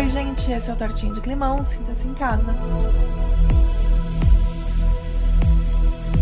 Oi, gente, esse é o Tortinho de Climão, sinta-se em casa.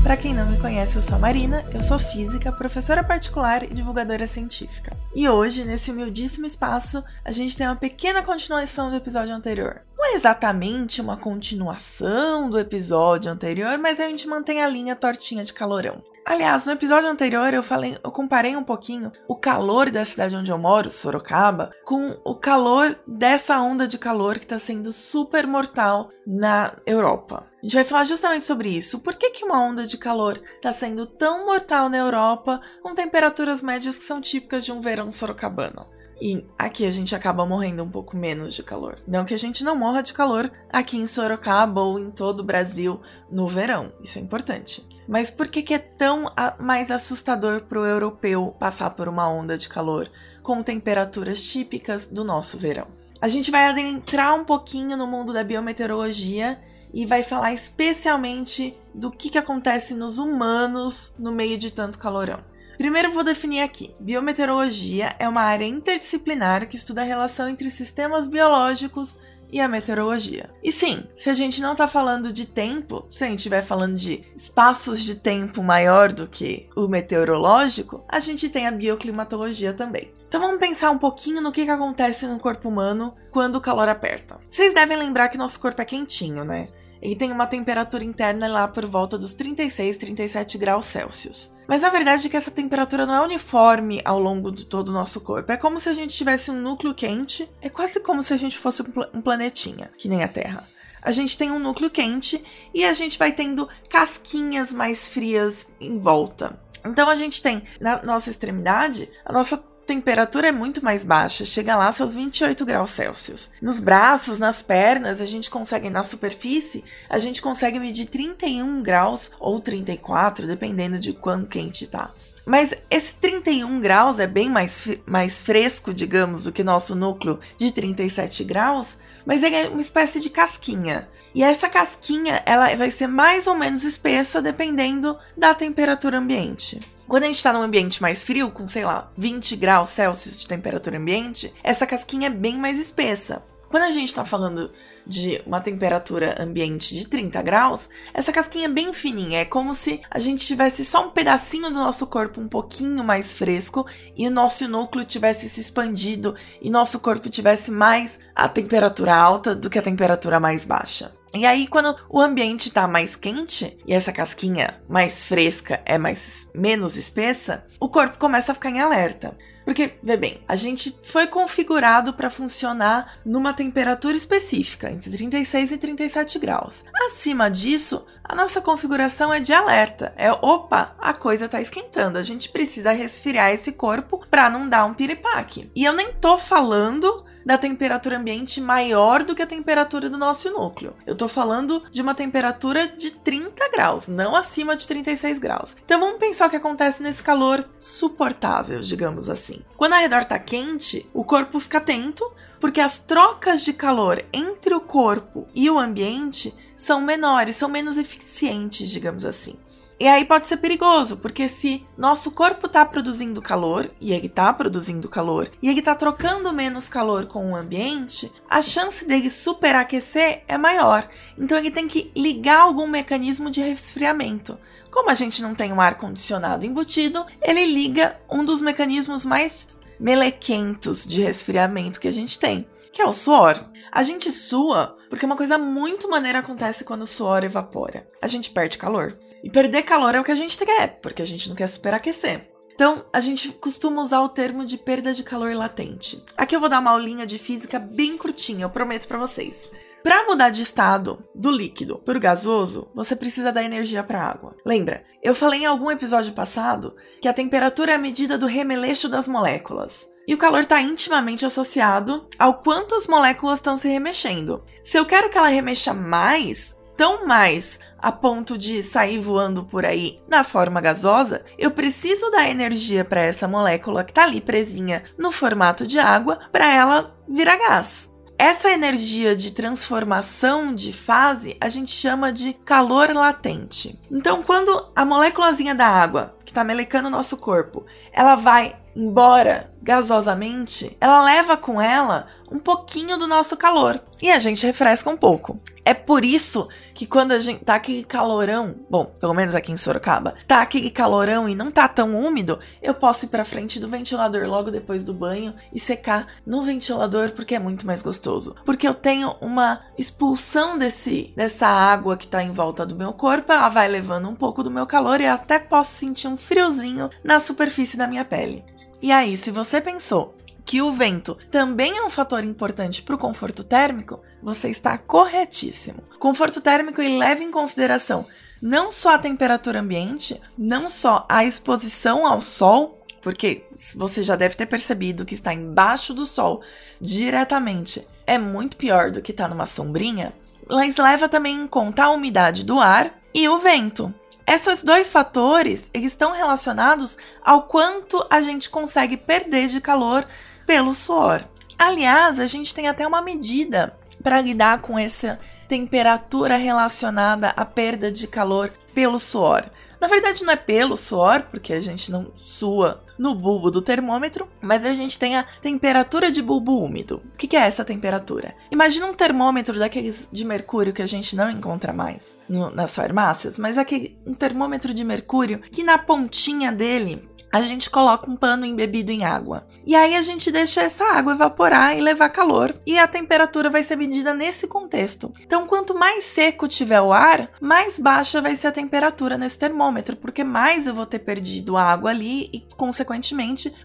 Para quem não me conhece, eu sou a Marina, eu sou física, professora particular e divulgadora científica. E hoje, nesse humildíssimo espaço, a gente tem uma pequena continuação do episódio anterior. Não é exatamente uma continuação do episódio anterior, mas a gente mantém a linha tortinha de calorão. Aliás, no episódio anterior eu falei, eu comparei um pouquinho o calor da cidade onde eu moro, Sorocaba, com o calor dessa onda de calor que está sendo super mortal na Europa. A gente vai falar justamente sobre isso. Por que, que uma onda de calor está sendo tão mortal na Europa com temperaturas médias que são típicas de um verão sorocabano? E aqui a gente acaba morrendo um pouco menos de calor. Não que a gente não morra de calor aqui em Sorocaba ou em todo o Brasil no verão, isso é importante. Mas por que, que é tão mais assustador para o europeu passar por uma onda de calor com temperaturas típicas do nosso verão? A gente vai adentrar um pouquinho no mundo da biometeorologia e vai falar especialmente do que, que acontece nos humanos no meio de tanto calorão. Primeiro vou definir aqui. Biometeorologia é uma área interdisciplinar que estuda a relação entre sistemas biológicos e a meteorologia. E sim, se a gente não está falando de tempo, se a gente estiver falando de espaços de tempo maior do que o meteorológico, a gente tem a bioclimatologia também. Então vamos pensar um pouquinho no que, que acontece no corpo humano quando o calor aperta. Vocês devem lembrar que nosso corpo é quentinho, né? Ele tem uma temperatura interna lá por volta dos 36, 37 graus Celsius. Mas a verdade é que essa temperatura não é uniforme ao longo de todo o nosso corpo. É como se a gente tivesse um núcleo quente, é quase como se a gente fosse um planetinha, que nem a Terra. A gente tem um núcleo quente e a gente vai tendo casquinhas mais frias em volta. Então a gente tem na nossa extremidade a nossa temperatura é muito mais baixa, chega lá seus 28 graus Celsius. Nos braços, nas pernas, a gente consegue, na superfície, a gente consegue medir 31 graus ou 34, dependendo de quão quente tá. Mas esse 31 graus é bem mais, mais fresco, digamos, do que nosso núcleo de 37 graus, mas ele é uma espécie de casquinha. E essa casquinha ela vai ser mais ou menos espessa dependendo da temperatura ambiente. Quando a gente está num ambiente mais frio, com sei lá, 20 graus Celsius de temperatura ambiente, essa casquinha é bem mais espessa. Quando a gente está falando de uma temperatura ambiente de 30 graus, essa casquinha é bem fininha. É como se a gente tivesse só um pedacinho do nosso corpo um pouquinho mais fresco e o nosso núcleo tivesse se expandido e nosso corpo tivesse mais a temperatura alta do que a temperatura mais baixa. E aí, quando o ambiente está mais quente e essa casquinha mais fresca é mais menos espessa, o corpo começa a ficar em alerta. Porque, vê bem, a gente foi configurado para funcionar numa temperatura específica, entre 36 e 37 graus. Acima disso, a nossa configuração é de alerta. É, opa, a coisa tá esquentando, a gente precisa resfriar esse corpo para não dar um piripaque. E eu nem tô falando da temperatura ambiente maior do que a temperatura do nosso núcleo. Eu tô falando de uma temperatura de 30 graus, não acima de 36 graus. Então vamos pensar o que acontece nesse calor suportável, digamos assim. Quando a redor tá quente, o corpo fica atento porque as trocas de calor entre o corpo e o ambiente são menores, são menos eficientes, digamos assim. E aí pode ser perigoso, porque se nosso corpo está produzindo calor, e ele está produzindo calor, e ele está trocando menos calor com o ambiente, a chance dele superaquecer é maior. Então ele tem que ligar algum mecanismo de resfriamento. Como a gente não tem um ar condicionado embutido, ele liga um dos mecanismos mais melequentos de resfriamento que a gente tem, que é o suor. A gente sua porque uma coisa muito maneira acontece quando o suor evapora. A gente perde calor. E perder calor é o que a gente quer, porque a gente não quer superaquecer. Então, a gente costuma usar o termo de perda de calor latente. Aqui eu vou dar uma aulinha de física bem curtinha, eu prometo para vocês. Para mudar de estado do líquido para o gasoso, você precisa dar energia para a água. Lembra? Eu falei em algum episódio passado que a temperatura é a medida do remeleixo das moléculas. E o calor está intimamente associado ao quanto as moléculas estão se remexendo. Se eu quero que ela remexa mais, tão mais a ponto de sair voando por aí na forma gasosa, eu preciso dar energia para essa molécula que está ali presinha no formato de água para ela virar gás. Essa energia de transformação de fase a gente chama de calor latente. Então, quando a moléculazinha da água que está melecando o nosso corpo, ela vai embora gasosamente, ela leva com ela um pouquinho do nosso calor e a gente refresca um pouco. É por isso que quando a gente tá aquele calorão, bom, pelo menos aqui em Sorocaba, tá aquele calorão e não tá tão úmido, eu posso ir para frente do ventilador logo depois do banho e secar no ventilador porque é muito mais gostoso. Porque eu tenho uma expulsão desse dessa água que tá em volta do meu corpo, ela vai levando um pouco do meu calor e até posso sentir um friozinho na superfície da minha pele. E aí, se você pensou que o vento também é um fator importante para o conforto térmico, você está corretíssimo. Conforto térmico e leva em consideração não só a temperatura ambiente, não só a exposição ao sol, porque você já deve ter percebido que está embaixo do sol diretamente é muito pior do que estar tá numa sombrinha, mas leva também em conta a umidade do ar e o vento. Esses dois fatores estão relacionados ao quanto a gente consegue perder de calor pelo suor. Aliás, a gente tem até uma medida para lidar com essa temperatura relacionada à perda de calor pelo suor. Na verdade, não é pelo suor, porque a gente não sua no bulbo do termômetro, mas a gente tem a temperatura de bulbo úmido. O que, é essa temperatura? Imagina um termômetro daqueles de mercúrio que a gente não encontra mais no, nas farmácias, mas aquele um termômetro de mercúrio que na pontinha dele a gente coloca um pano embebido em água. E aí a gente deixa essa água evaporar e levar calor, e a temperatura vai ser medida nesse contexto. Então, quanto mais seco tiver o ar, mais baixa vai ser a temperatura nesse termômetro, porque mais eu vou ter perdido água ali e, consequentemente,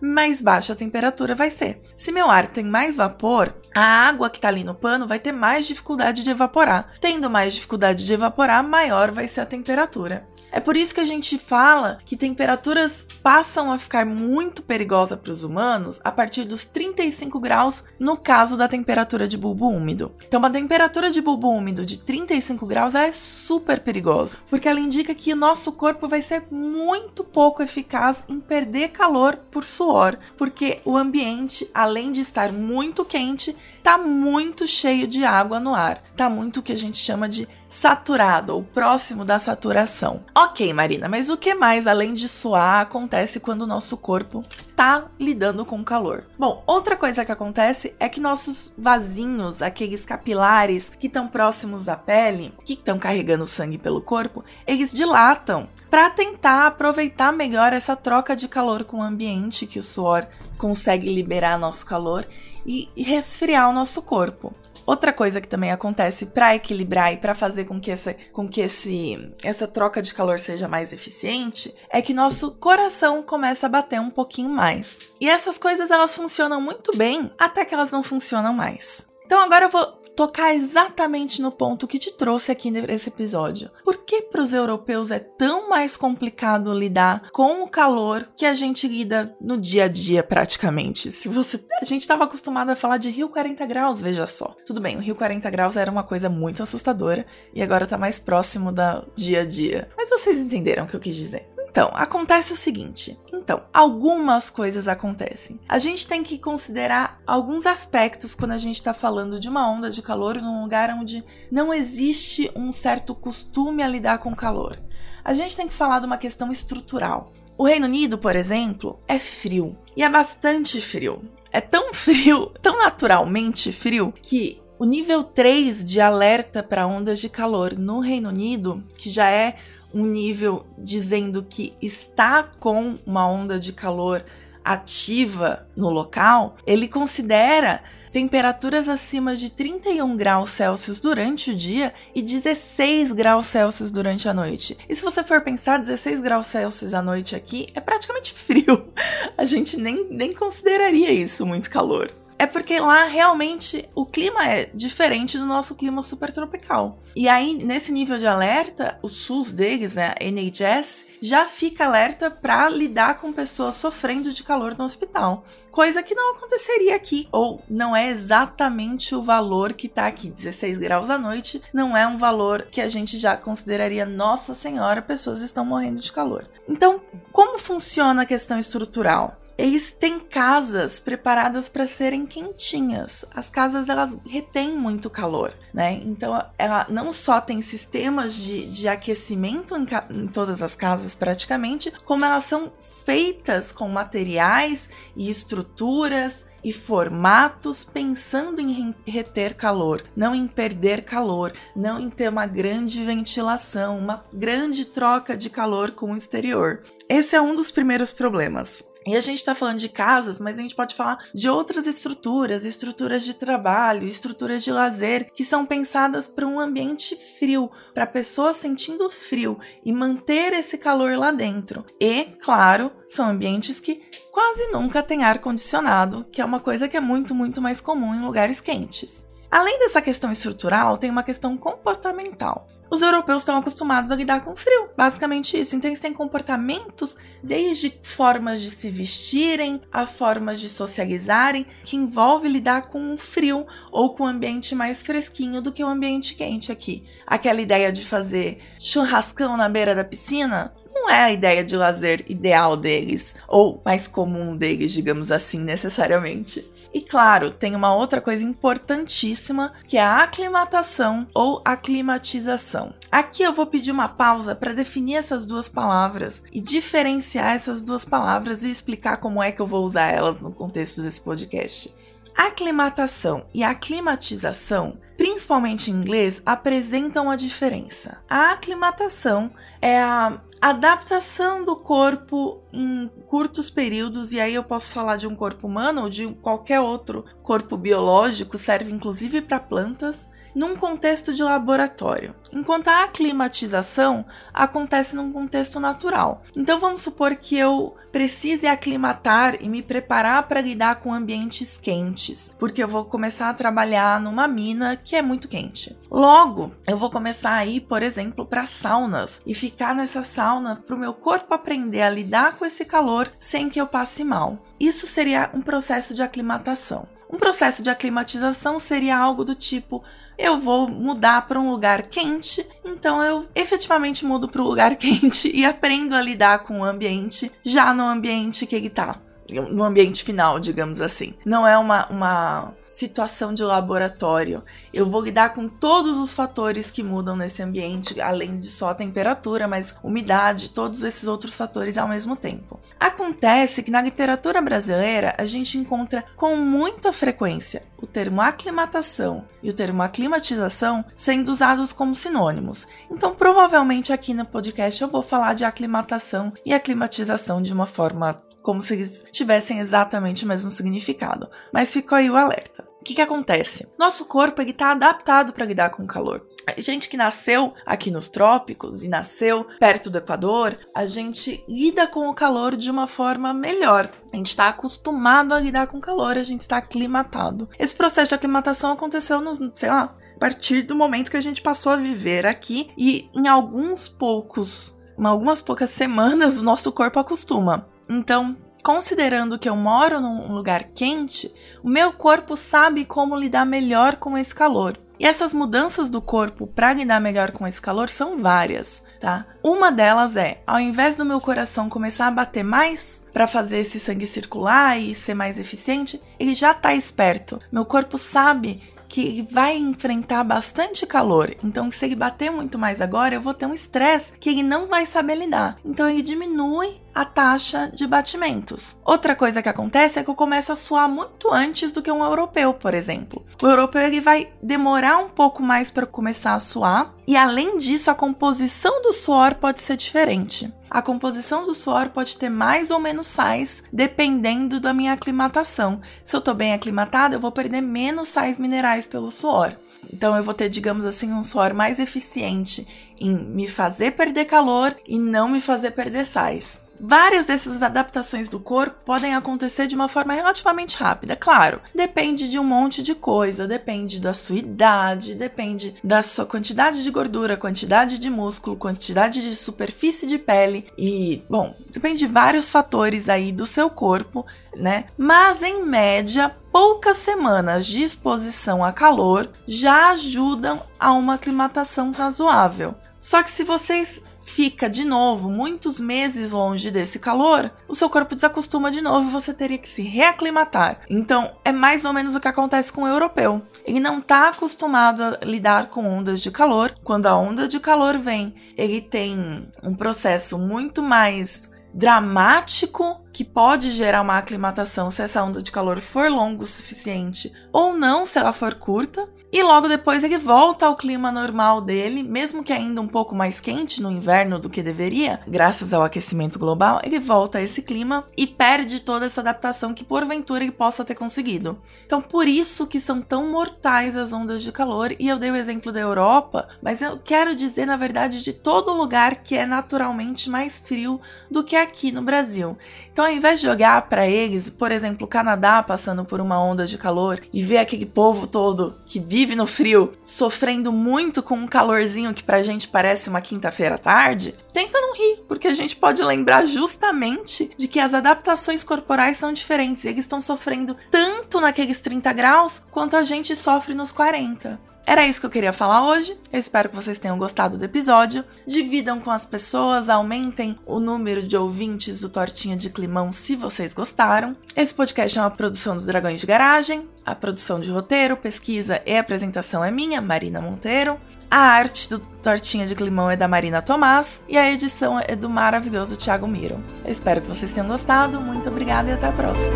mais baixa a temperatura vai ser. Se meu ar tem mais vapor, a água que está ali no pano vai ter mais dificuldade de evaporar. Tendo mais dificuldade de evaporar, maior vai ser a temperatura. É por isso que a gente fala que temperaturas passam a ficar muito perigosas para os humanos a partir dos 35 graus no caso da temperatura de bulbo úmido. Então, uma temperatura de bulbo úmido de 35 graus é super perigosa, porque ela indica que o nosso corpo vai ser muito pouco eficaz em perder calor por suor, porque o ambiente, além de estar muito quente, está muito cheio de água no ar. Está muito o que a gente chama de saturado ou próximo da saturação. Ok, Marina, mas o que mais além de suar acontece quando o nosso corpo tá lidando com o calor? Bom, outra coisa que acontece é que nossos vasinhos, aqueles capilares que estão próximos à pele, que estão carregando sangue pelo corpo, eles dilatam para tentar aproveitar melhor essa troca de calor com o ambiente que o suor consegue liberar nosso calor e resfriar o nosso corpo. Outra coisa que também acontece para equilibrar e para fazer com que, essa, com que esse, essa troca de calor seja mais eficiente é que nosso coração começa a bater um pouquinho mais. E essas coisas elas funcionam muito bem até que elas não funcionam mais. Então agora eu vou tocar exatamente no ponto que te trouxe aqui nesse episódio. Por que para os europeus é tão mais complicado lidar com o calor que a gente lida no dia a dia praticamente? Se você, a gente estava acostumado a falar de Rio 40 graus, veja só. Tudo bem, o Rio 40 graus era uma coisa muito assustadora e agora está mais próximo da dia a dia. Mas vocês entenderam o que eu quis dizer. Então, acontece o seguinte: então, algumas coisas acontecem. A gente tem que considerar alguns aspectos quando a gente está falando de uma onda de calor num lugar onde não existe um certo costume a lidar com calor. A gente tem que falar de uma questão estrutural. O Reino Unido, por exemplo, é frio e é bastante frio. É tão frio, tão naturalmente frio, que o nível 3 de alerta para ondas de calor no Reino Unido, que já é um nível dizendo que está com uma onda de calor ativa no local, ele considera temperaturas acima de 31 graus Celsius durante o dia e 16 graus Celsius durante a noite. E se você for pensar, 16 graus Celsius à noite aqui é praticamente frio. A gente nem, nem consideraria isso muito calor é porque lá realmente o clima é diferente do nosso clima super tropical. E aí, nesse nível de alerta, o SUS deles, né, a NHS, já fica alerta para lidar com pessoas sofrendo de calor no hospital. Coisa que não aconteceria aqui, ou não é exatamente o valor que está aqui. 16 graus à noite não é um valor que a gente já consideraria, nossa senhora, pessoas estão morrendo de calor. Então, como funciona a questão estrutural? Eles têm casas preparadas para serem quentinhas. As casas elas retêm muito calor, né? Então ela não só tem sistemas de, de aquecimento em, em todas as casas praticamente, como elas são feitas com materiais e estruturas e formatos pensando em reter calor, não em perder calor, não em ter uma grande ventilação, uma grande troca de calor com o exterior. Esse é um dos primeiros problemas. E a gente está falando de casas, mas a gente pode falar de outras estruturas, estruturas de trabalho, estruturas de lazer, que são pensadas para um ambiente frio, para a pessoa sentindo frio e manter esse calor lá dentro. E, claro, são ambientes que quase nunca têm ar condicionado, que é uma coisa que é muito, muito mais comum em lugares quentes. Além dessa questão estrutural, tem uma questão comportamental os europeus estão acostumados a lidar com frio. Basicamente isso. Então eles têm comportamentos, desde formas de se vestirem a formas de socializarem, que envolve lidar com o frio ou com um ambiente mais fresquinho do que o ambiente quente aqui. Aquela ideia de fazer churrascão na beira da piscina, não é a ideia de lazer ideal deles, ou mais comum deles, digamos assim, necessariamente. E claro, tem uma outra coisa importantíssima que é a aclimatação ou aclimatização. Aqui eu vou pedir uma pausa para definir essas duas palavras e diferenciar essas duas palavras e explicar como é que eu vou usar elas no contexto desse podcast. Aclimatação e aclimatização, principalmente em inglês, apresentam a diferença. A aclimatação é a adaptação do corpo em curtos períodos, e aí eu posso falar de um corpo humano ou de qualquer outro corpo biológico, serve inclusive para plantas, num contexto de laboratório, enquanto a aclimatização acontece num contexto natural. Então vamos supor que eu precise aclimatar e me preparar para lidar com ambientes quentes, porque eu vou começar a trabalhar numa mina que é muito quente. Logo, eu vou começar a ir, por exemplo, para saunas e ficar nessa sauna para o meu corpo aprender a lidar com esse calor sem que eu passe mal. Isso seria um processo de aclimatação. Um processo de aclimatização seria algo do tipo: eu vou mudar para um lugar quente, então eu efetivamente mudo para o lugar quente e aprendo a lidar com o ambiente já no ambiente que ele tá. No ambiente final, digamos assim. Não é uma, uma situação de laboratório. Eu vou lidar com todos os fatores que mudam nesse ambiente, além de só a temperatura, mas umidade, todos esses outros fatores ao mesmo tempo. Acontece que na literatura brasileira a gente encontra com muita frequência o termo aclimatação e o termo aclimatização sendo usados como sinônimos. Então, provavelmente aqui no podcast eu vou falar de aclimatação e aclimatização de uma forma como se eles tivessem exatamente o mesmo significado. Mas ficou aí o alerta. O que, que acontece? Nosso corpo está adaptado para lidar com o calor. A gente que nasceu aqui nos trópicos e nasceu perto do Equador, a gente lida com o calor de uma forma melhor. A gente está acostumado a lidar com o calor, a gente está aclimatado. Esse processo de aclimatação aconteceu nos, sei lá, a partir do momento que a gente passou a viver aqui e em alguns poucos, em algumas poucas semanas, o nosso corpo acostuma. Então, considerando que eu moro num lugar quente, o meu corpo sabe como lidar melhor com esse calor. E essas mudanças do corpo para lidar melhor com esse calor são várias, tá? Uma delas é, ao invés do meu coração começar a bater mais para fazer esse sangue circular e ser mais eficiente, ele já está esperto. Meu corpo sabe que vai enfrentar bastante calor. Então, se ele bater muito mais agora, eu vou ter um estresse que ele não vai saber lidar. Então, ele diminui a taxa de batimentos. Outra coisa que acontece é que eu começo a suar muito antes do que um europeu, por exemplo. O europeu ele vai demorar um pouco mais para começar a suar, e além disso, a composição do suor pode ser diferente. A composição do suor pode ter mais ou menos sais, dependendo da minha aclimatação. Se eu estou bem aclimatada, eu vou perder menos sais minerais pelo suor. Então eu vou ter, digamos assim, um suor mais eficiente em me fazer perder calor e não me fazer perder sais. Várias dessas adaptações do corpo podem acontecer de uma forma relativamente rápida, claro. Depende de um monte de coisa, depende da sua idade, depende da sua quantidade de gordura, quantidade de músculo, quantidade de superfície de pele e, bom, depende de vários fatores aí do seu corpo, né? Mas em média, poucas semanas de exposição a calor já ajudam a uma aclimatação razoável. Só que se vocês fica de novo muitos meses longe desse calor, o seu corpo desacostuma de novo e você teria que se reaclimatar. Então, é mais ou menos o que acontece com o europeu. Ele não está acostumado a lidar com ondas de calor. Quando a onda de calor vem, ele tem um processo muito mais dramático que pode gerar uma aclimatação se essa onda de calor for longa o suficiente ou não se ela for curta. E logo depois ele volta ao clima normal dele, mesmo que ainda um pouco mais quente no inverno do que deveria, graças ao aquecimento global, ele volta a esse clima e perde toda essa adaptação que porventura ele possa ter conseguido. Então, por isso que são tão mortais as ondas de calor, e eu dei o exemplo da Europa, mas eu quero dizer, na verdade, de todo lugar que é naturalmente mais frio do que aqui no Brasil. Então, ao invés de olhar para eles, por exemplo, o Canadá passando por uma onda de calor e ver aquele povo todo que vive no frio sofrendo muito com um calorzinho que pra gente parece uma quinta-feira à tarde, tenta não rir, porque a gente pode lembrar justamente de que as adaptações corporais são diferentes. Eles estão sofrendo tanto naqueles 30 graus quanto a gente sofre nos 40. Era isso que eu queria falar hoje. Eu espero que vocês tenham gostado do episódio. Dividam com as pessoas, aumentem o número de ouvintes do Tortinha de Climão se vocês gostaram. Esse podcast é uma produção dos Dragões de Garagem. A produção de roteiro, pesquisa e apresentação é minha, Marina Monteiro. A arte do Tortinha de Climão é da Marina Tomás e a edição é do maravilhoso Thiago Miro. Eu espero que vocês tenham gostado. Muito obrigada e até a próxima.